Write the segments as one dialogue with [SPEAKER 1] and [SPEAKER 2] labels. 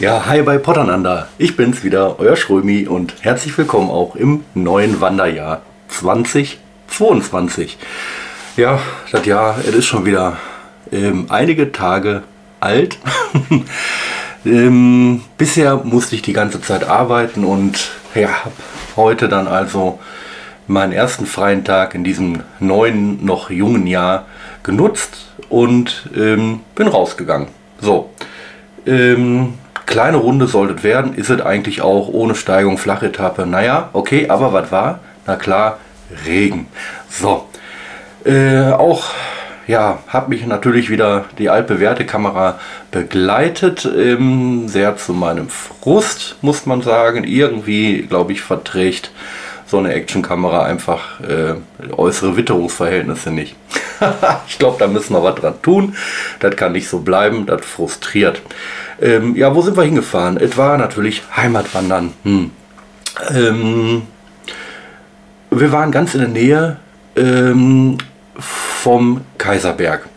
[SPEAKER 1] Ja, hi bei Potternander. Ich bin's wieder, euer Schrömi und herzlich willkommen auch im neuen Wanderjahr 2022. Ja, das Jahr, es ist schon wieder ähm, einige Tage alt. ähm, bisher musste ich die ganze Zeit arbeiten und ja, habe heute dann also meinen ersten freien Tag in diesem neuen, noch jungen Jahr genutzt und ähm, bin rausgegangen. So, ähm, kleine Runde sollte es werden, ist es eigentlich auch ohne Steigung, Flachetappe. Naja, okay, aber was war? Na klar, Regen. So, äh, auch ja, habe mich natürlich wieder die altbewährte Kamera begleitet. Ähm, sehr zu meinem Frust, muss man sagen. Irgendwie, glaube ich, verträgt so eine Actionkamera einfach äh, äußere Witterungsverhältnisse nicht. ich glaube, da müssen wir was dran tun. Das kann nicht so bleiben, das frustriert. Ähm, ja, wo sind wir hingefahren? Es war natürlich Heimatwandern. Hm. Ähm, wir waren ganz in der Nähe ähm, vom Kaiserberg.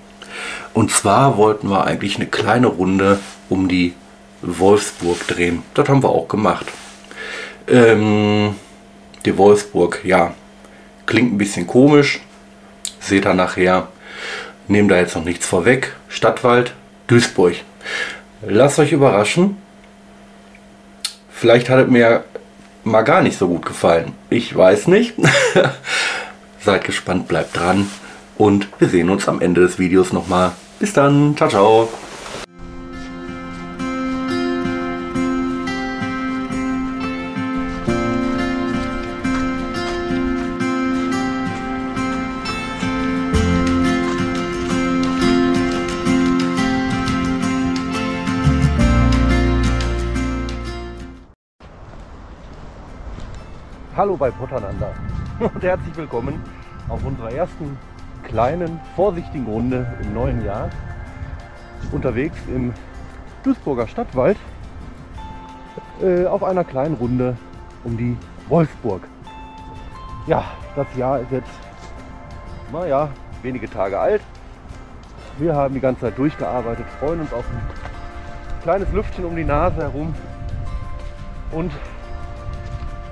[SPEAKER 1] Und zwar wollten wir eigentlich eine kleine Runde um die Wolfsburg drehen. Das haben wir auch gemacht. Ähm, die Wolfsburg, ja, klingt ein bisschen komisch. Seht ihr nachher. Nehmt da jetzt noch nichts vorweg. Stadtwald, Duisburg. Lasst euch überraschen. Vielleicht hat es mir mal gar nicht so gut gefallen. Ich weiß nicht. Seid gespannt, bleibt dran. Und wir sehen uns am Ende des Videos nochmal. Bis dann. Ciao, ciao. Hallo bei Potternander und herzlich willkommen auf unserer ersten kleinen, vorsichtigen Runde im neuen Jahr. Unterwegs im Duisburger Stadtwald äh, auf einer kleinen Runde um die Wolfsburg. Ja, das Jahr ist jetzt, naja, wenige Tage alt. Wir haben die ganze Zeit durchgearbeitet, freuen uns auf ein kleines Lüftchen um die Nase herum und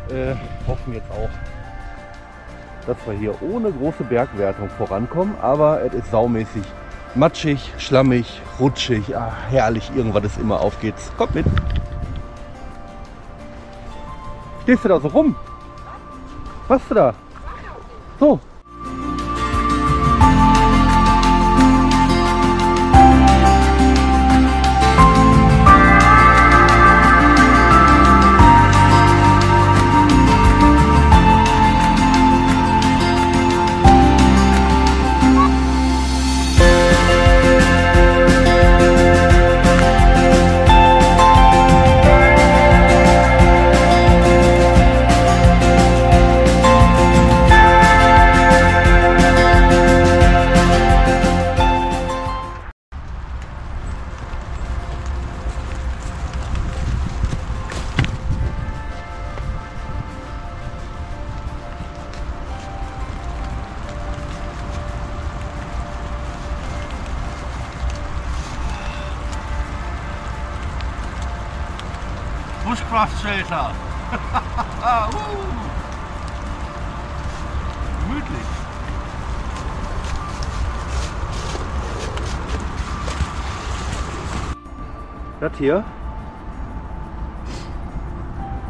[SPEAKER 1] äh, hoffen jetzt auch, dass wir hier ohne große Bergwertung vorankommen. Aber es ist saumäßig matschig, schlammig, rutschig. Ah, herrlich, irgendwas ist immer. Auf geht's. Kommt mit. Stehst du da so rum? Was du da? So,
[SPEAKER 2] Uh. Gemütlich.
[SPEAKER 1] Das hier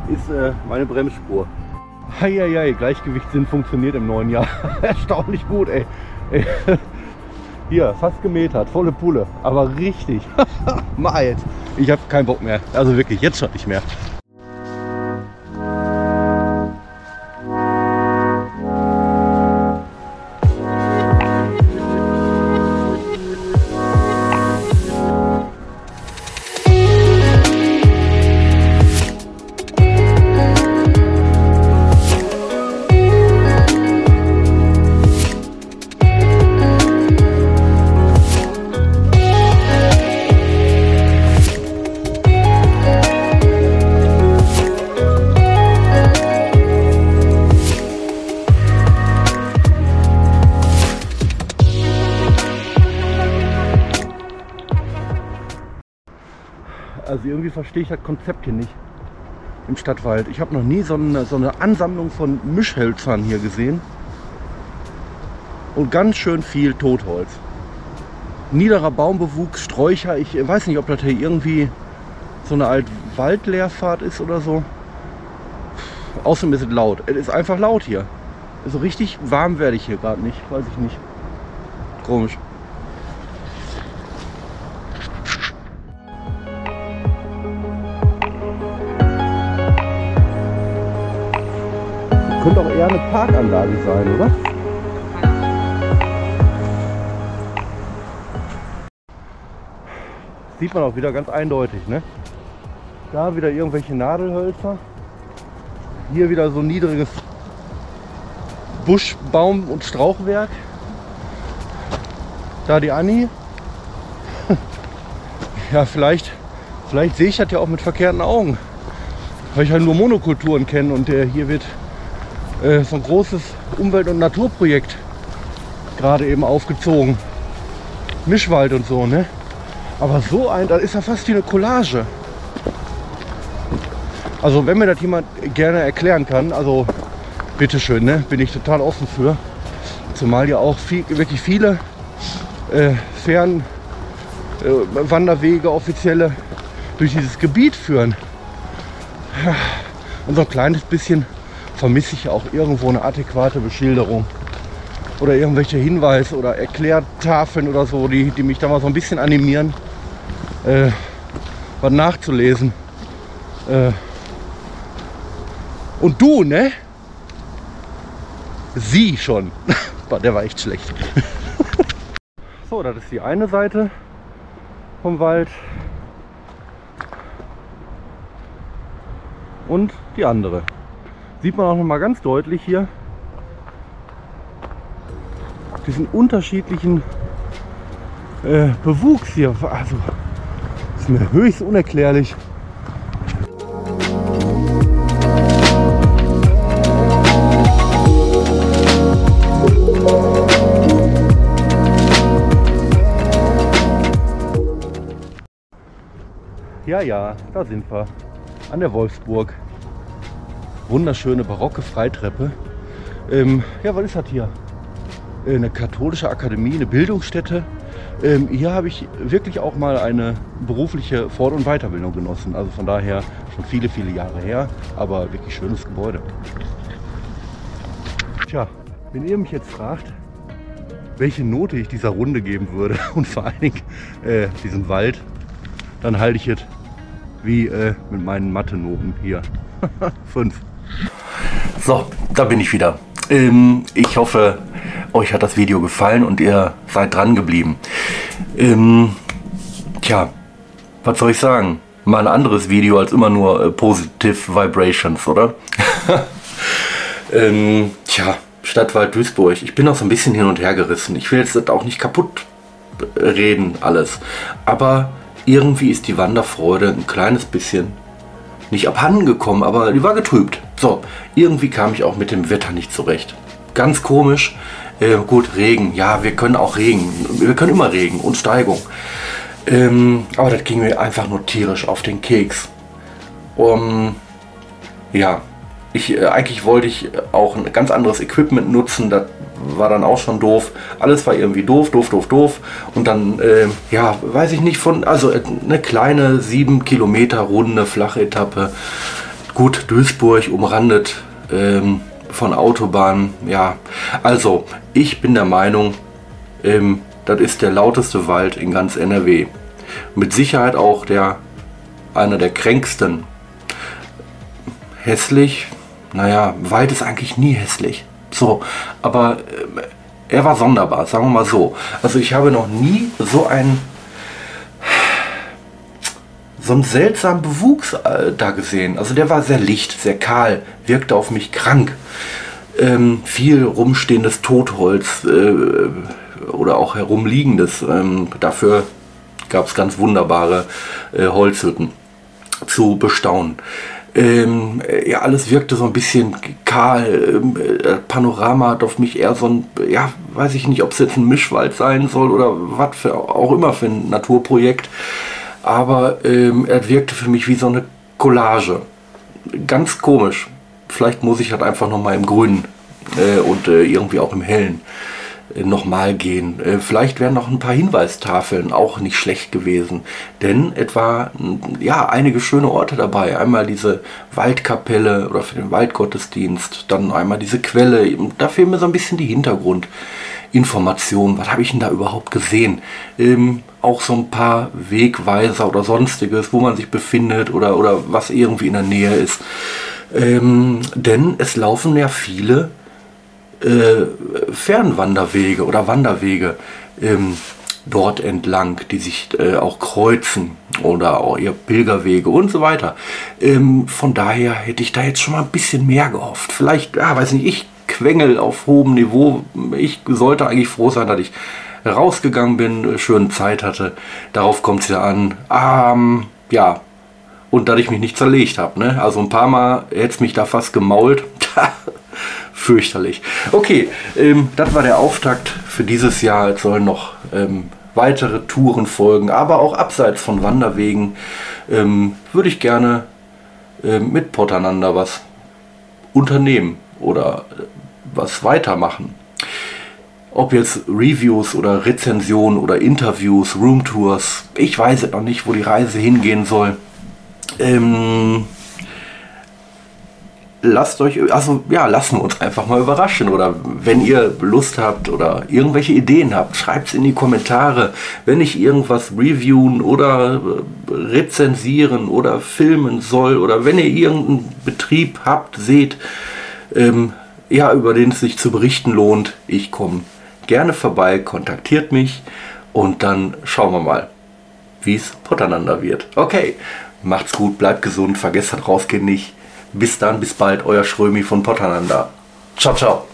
[SPEAKER 1] ist äh, meine Bremsspur. Heieiei, Gleichgewichtssinn funktioniert im neuen Jahr. Erstaunlich gut, ey. ey. Hier, fast gemetert, volle Pulle, aber richtig. Mal Ich habe keinen Bock mehr. Also wirklich, jetzt schon nicht mehr. Also irgendwie verstehe ich das Konzept hier nicht im Stadtwald. Ich habe noch nie so eine, so eine Ansammlung von Mischhölzern hier gesehen. Und ganz schön viel Totholz. Niederer Baumbewuchs, Sträucher. Ich weiß nicht, ob das hier irgendwie so eine Art Waldleerfahrt ist oder so. Außerdem ist es laut. Es ist einfach laut hier. So richtig warm werde ich hier gerade nicht. Weiß ich nicht. Komisch. Eine Parkanlage sein, oder? Sieht man auch wieder ganz eindeutig, ne? Da wieder irgendwelche Nadelhölzer. Hier wieder so ein niedriges Buschbaum- und Strauchwerk. Da die Anni. ja, vielleicht, vielleicht sehe ich das ja auch mit verkehrten Augen. Weil ich halt nur Monokulturen kenne und der hier wird äh, so ein großes Umwelt- und Naturprojekt gerade eben aufgezogen. Mischwald und so, ne? Aber so ein, das ist ja fast wie eine Collage. Also wenn mir das jemand gerne erklären kann, also bitteschön, ne? bin ich total offen für. Zumal ja auch viel, wirklich viele äh, Fern äh, offizielle durch dieses Gebiet führen. Und so ein kleines bisschen vermisse ich auch irgendwo eine adäquate Beschilderung oder irgendwelche Hinweise oder Erklärtafeln oder so, die, die mich da mal so ein bisschen animieren, äh, was nachzulesen. Äh, und du, ne? Sie schon. Der war echt schlecht. so, das ist die eine Seite vom Wald. Und die andere. Sieht man auch noch mal ganz deutlich hier diesen unterschiedlichen äh, Bewuchs hier. Also ist mir höchst unerklärlich. Ja, ja, da sind wir. An der Wolfsburg. Wunderschöne barocke Freitreppe. Ähm, ja, was ist das hier? Äh, eine katholische Akademie, eine Bildungsstätte. Ähm, hier habe ich wirklich auch mal eine berufliche Fort- und Weiterbildung genossen. Also von daher schon viele, viele Jahre her, aber wirklich schönes Gebäude. Tja, wenn ihr mich jetzt fragt, welche Note ich dieser Runde geben würde und vor allen Dingen äh, diesem Wald, dann halte ich es wie äh, mit meinen Mathe-Noten hier. Fünf. So, da bin ich wieder. Ähm, ich hoffe, euch hat das Video gefallen und ihr seid dran geblieben. Ähm, tja, was soll ich sagen? Mal ein anderes Video als immer nur äh, Positive Vibrations, oder? ähm, tja, Stadtwald Duisburg. Ich bin noch so ein bisschen hin und her gerissen. Ich will jetzt auch nicht kaputt reden, alles. Aber irgendwie ist die Wanderfreude ein kleines bisschen nicht abhanden gekommen, aber die war getrübt. So, irgendwie kam ich auch mit dem Wetter nicht zurecht. Ganz komisch. Äh, gut, Regen. Ja, wir können auch Regen. Wir können immer Regen und Steigung. Ähm, aber das ging mir einfach nur tierisch auf den Keks. Um, ja, ich, äh, eigentlich wollte ich auch ein ganz anderes Equipment nutzen. Das war dann auch schon doof. Alles war irgendwie doof, doof, doof, doof. Und dann, äh, ja, weiß ich nicht, von, also äh, eine kleine sieben Kilometer runde flache Etappe. Gut, Duisburg umrandet ähm, von Autobahnen. Ja, also ich bin der Meinung, ähm, das ist der lauteste Wald in ganz NRW. Mit Sicherheit auch der einer der kränksten. Hässlich, naja, Wald ist eigentlich nie hässlich. So, aber äh, er war sonderbar, sagen wir mal so. Also ich habe noch nie so einen so einen seltsamen Bewuchs äh, da gesehen. Also der war sehr licht, sehr kahl, wirkte auf mich krank. Ähm, viel rumstehendes Totholz äh, oder auch herumliegendes. Ähm, dafür gab es ganz wunderbare äh, Holzhütten zu bestaunen. Ähm, ja, alles wirkte so ein bisschen kahl. Ähm, äh, Panorama hat auf mich eher so ein, ja, weiß ich nicht, ob es jetzt ein Mischwald sein soll oder was auch immer für ein Naturprojekt. Aber ähm, er wirkte für mich wie so eine Collage. Ganz komisch. Vielleicht muss ich halt einfach nochmal im Grünen äh, und äh, irgendwie auch im Hellen nochmal gehen. Äh, vielleicht wären noch ein paar Hinweistafeln auch nicht schlecht gewesen, denn etwa ja einige schöne Orte dabei. Einmal diese Waldkapelle oder für den Waldgottesdienst, dann einmal diese Quelle. Da fehlen mir so ein bisschen die Hintergrundinformationen. Was habe ich denn da überhaupt gesehen? Ähm, auch so ein paar Wegweiser oder sonstiges, wo man sich befindet oder, oder was irgendwie in der Nähe ist. Ähm, denn es laufen ja viele äh, Fernwanderwege oder Wanderwege ähm, dort entlang, die sich äh, auch kreuzen oder auch ihr Pilgerwege und so weiter. Ähm, von daher hätte ich da jetzt schon mal ein bisschen mehr gehofft. Vielleicht, ja, weiß nicht, ich quengel auf hohem Niveau. Ich sollte eigentlich froh sein, dass ich rausgegangen bin, schöne Zeit hatte. Darauf kommt es ja an. Ähm, ja, und dass ich mich nicht zerlegt habe. Ne? Also ein paar Mal hätte es mich da fast gemault. Fürchterlich. Okay, ähm, das war der Auftakt für dieses Jahr. Es sollen noch ähm, weitere Touren folgen, aber auch abseits von Wanderwegen ähm, würde ich gerne ähm, mit Pottander was unternehmen oder äh, was weitermachen. Ob jetzt Reviews oder Rezensionen oder Interviews, Roomtours, ich weiß es noch nicht, wo die Reise hingehen soll. Ähm, lasst euch, also ja, lassen wir uns einfach mal überraschen. Oder wenn ihr Lust habt oder irgendwelche Ideen habt, schreibt es in die Kommentare. Wenn ich irgendwas reviewen oder äh, rezensieren oder filmen soll oder wenn ihr irgendeinen Betrieb habt, seht, ähm, ja, über den es sich zu berichten lohnt, ich komme gerne vorbei, kontaktiert mich und dann schauen wir mal, wie es miteinander wird. Okay, macht's gut, bleibt gesund, vergesst das rausgehen nicht. Bis dann, bis bald, euer Schrömi von Potananda. Ciao, ciao.